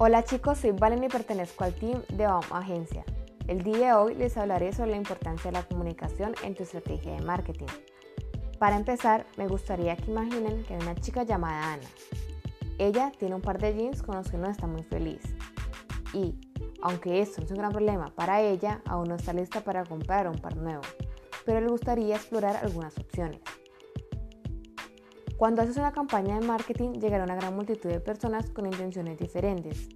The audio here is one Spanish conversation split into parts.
Hola chicos, soy Valen y pertenezco al team de BAUM Agencia. El día de hoy les hablaré sobre la importancia de la comunicación en tu estrategia de marketing. Para empezar, me gustaría que imaginen que hay una chica llamada Ana. Ella tiene un par de jeans con los que no está muy feliz. Y, aunque esto no es un gran problema para ella, aún no está lista para comprar un par nuevo, pero le gustaría explorar algunas opciones. Cuando haces una campaña de marketing llegará una gran multitud de personas con intenciones diferentes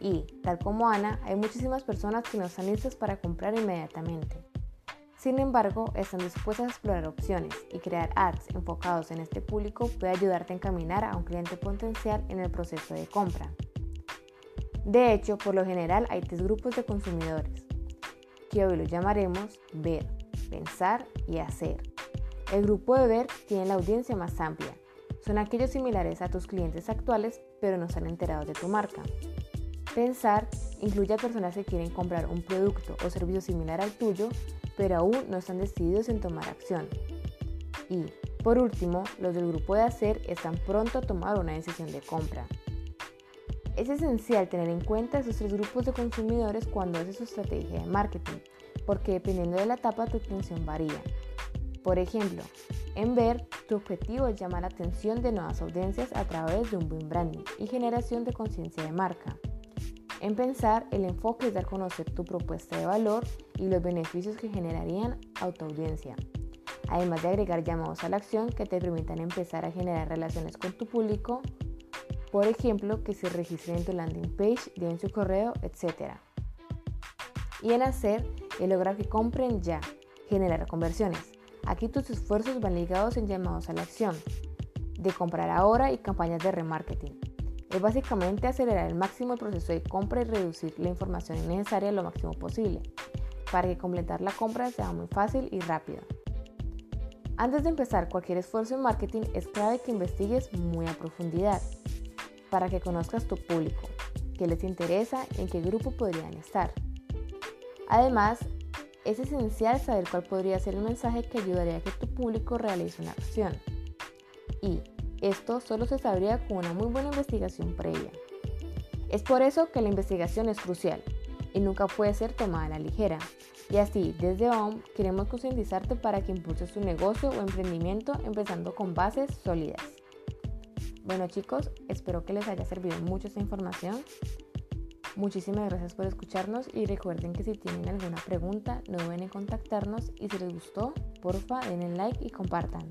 y, tal como Ana, hay muchísimas personas que no están listas para comprar inmediatamente. Sin embargo, están dispuestas a explorar opciones y crear ads enfocados en este público puede ayudarte a encaminar a un cliente potencial en el proceso de compra. De hecho, por lo general hay tres grupos de consumidores, que hoy los llamaremos ver, pensar y hacer. El grupo de ver tiene la audiencia más amplia, son aquellos similares a tus clientes actuales, pero no están enterados de tu marca. Pensar incluye a personas que quieren comprar un producto o servicio similar al tuyo, pero aún no están decididos en tomar acción. Y, por último, los del grupo de hacer están pronto a tomar una decisión de compra. Es esencial tener en cuenta esos tres grupos de consumidores cuando haces tu estrategia de marketing, porque dependiendo de la etapa tu atención varía. Por ejemplo, en ver, tu objetivo es llamar la atención de nuevas audiencias a través de un buen branding y generación de conciencia de marca. En pensar, el enfoque es dar a conocer tu propuesta de valor y los beneficios que generarían a tu audiencia, además de agregar llamados a la acción que te permitan empezar a generar relaciones con tu público, por ejemplo, que se registren en tu landing page, den su correo, etc. Y en hacer, es lograr que compren ya, generar conversiones. Aquí tus esfuerzos van ligados en llamados a la acción, de comprar ahora y campañas de remarketing. Es básicamente acelerar al máximo el proceso de compra y reducir la información innecesaria lo máximo posible, para que completar la compra sea muy fácil y rápido. Antes de empezar cualquier esfuerzo en marketing es clave que investigues muy a profundidad, para que conozcas tu público, qué les interesa, en qué grupo podrían estar. Además, es esencial saber cuál podría ser el mensaje que ayudaría a que tu público realice una acción. Y esto solo se sabría con una muy buena investigación previa. Es por eso que la investigación es crucial y nunca puede ser tomada a la ligera. Y así, desde OM queremos concientizarte para que impulses tu negocio o emprendimiento empezando con bases sólidas. Bueno chicos, espero que les haya servido mucho esta información. Muchísimas gracias por escucharnos y recuerden que si tienen alguna pregunta no deben en contactarnos y si les gustó, porfa denle like y compartan.